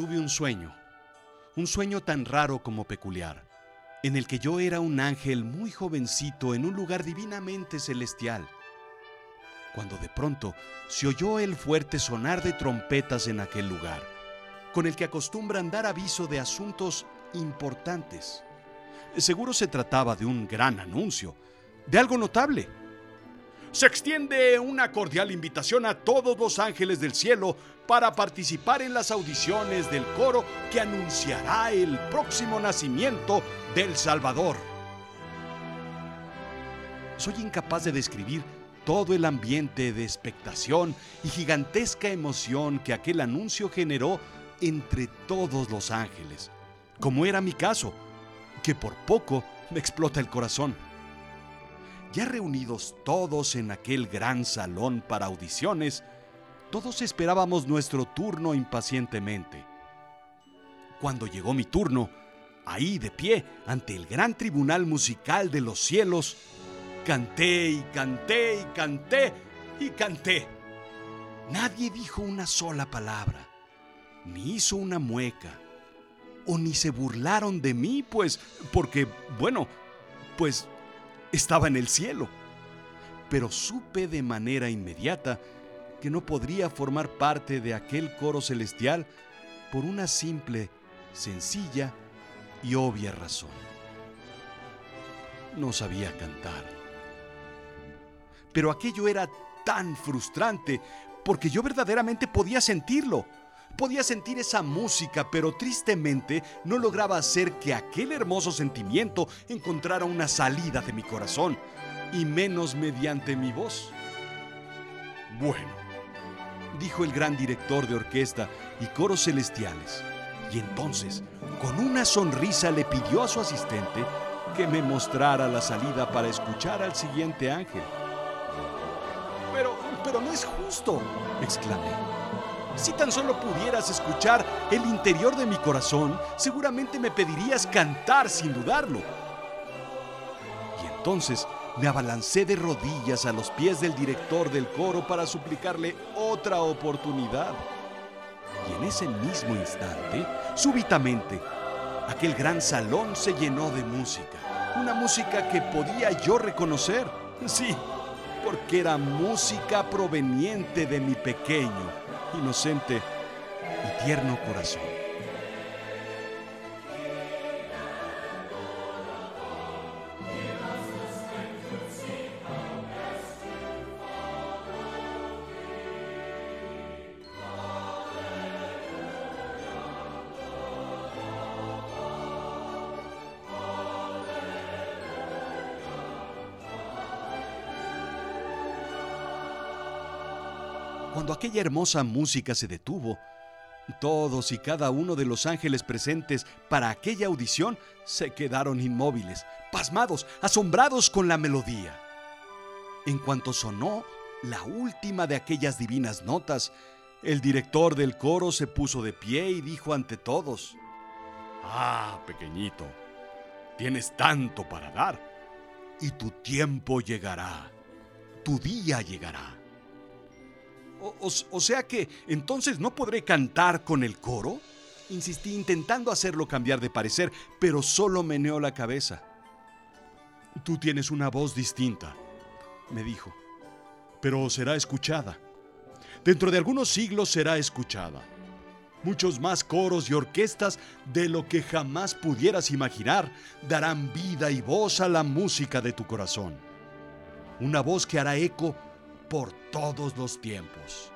tuve un sueño, un sueño tan raro como peculiar, en el que yo era un ángel muy jovencito en un lugar divinamente celestial, cuando de pronto se oyó el fuerte sonar de trompetas en aquel lugar, con el que acostumbran dar aviso de asuntos importantes. Seguro se trataba de un gran anuncio, de algo notable. Se extiende una cordial invitación a todos los ángeles del cielo para participar en las audiciones del coro que anunciará el próximo nacimiento del Salvador. Soy incapaz de describir todo el ambiente de expectación y gigantesca emoción que aquel anuncio generó entre todos los ángeles, como era mi caso, que por poco me explota el corazón. Ya reunidos todos en aquel gran salón para audiciones, todos esperábamos nuestro turno impacientemente. Cuando llegó mi turno, ahí de pie ante el gran tribunal musical de los cielos, canté y canté y canté y canté. Nadie dijo una sola palabra, ni hizo una mueca, o ni se burlaron de mí, pues, porque, bueno, pues estaba en el cielo. Pero supe de manera inmediata que no podría formar parte de aquel coro celestial por una simple, sencilla y obvia razón. No sabía cantar. Pero aquello era tan frustrante porque yo verdaderamente podía sentirlo. Podía sentir esa música, pero tristemente no lograba hacer que aquel hermoso sentimiento encontrara una salida de mi corazón, y menos mediante mi voz. Bueno, dijo el gran director de orquesta y coros celestiales, y entonces, con una sonrisa, le pidió a su asistente que me mostrara la salida para escuchar al siguiente ángel. Pero, pero no es justo, exclamé. Si tan solo pudieras escuchar el interior de mi corazón, seguramente me pedirías cantar sin dudarlo. Y entonces me abalancé de rodillas a los pies del director del coro para suplicarle otra oportunidad. Y en ese mismo instante, súbitamente, aquel gran salón se llenó de música. Una música que podía yo reconocer. Sí, porque era música proveniente de mi pequeño, inocente y tierno corazón. Cuando aquella hermosa música se detuvo, todos y cada uno de los ángeles presentes para aquella audición se quedaron inmóviles, pasmados, asombrados con la melodía. En cuanto sonó la última de aquellas divinas notas, el director del coro se puso de pie y dijo ante todos, Ah, pequeñito, tienes tanto para dar, y tu tiempo llegará, tu día llegará. O, sea que entonces no podré cantar con el coro? Insistí intentando hacerlo cambiar de parecer, pero solo meneó la cabeza. Tú tienes una voz distinta, me dijo, pero será escuchada. Dentro de algunos siglos será escuchada. Muchos más coros y orquestas de lo que jamás pudieras imaginar darán vida y voz a la música de tu corazón. Una voz que hará eco por todos los tiempos.